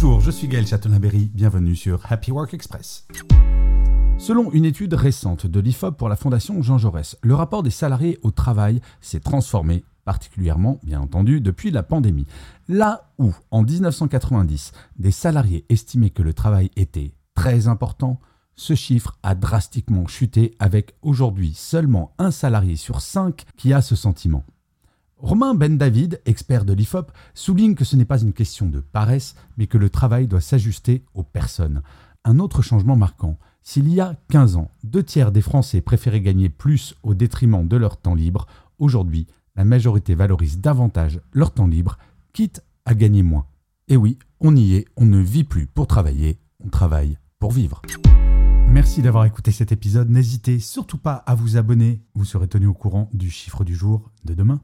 Bonjour, je suis Gaël Chatonaberry, bienvenue sur Happy Work Express. Selon une étude récente de l'IFOP pour la Fondation Jean Jaurès, le rapport des salariés au travail s'est transformé, particulièrement, bien entendu, depuis la pandémie. Là où, en 1990, des salariés estimaient que le travail était très important, ce chiffre a drastiquement chuté avec aujourd'hui seulement un salarié sur cinq qui a ce sentiment. Romain Ben David, expert de l'IFOP, souligne que ce n'est pas une question de paresse, mais que le travail doit s'ajuster aux personnes. Un autre changement marquant, s'il y a 15 ans, deux tiers des Français préféraient gagner plus au détriment de leur temps libre, aujourd'hui, la majorité valorise davantage leur temps libre, quitte à gagner moins. Et oui, on y est, on ne vit plus pour travailler, on travaille pour vivre. Merci d'avoir écouté cet épisode. N'hésitez surtout pas à vous abonner. Vous serez tenu au courant du chiffre du jour de demain.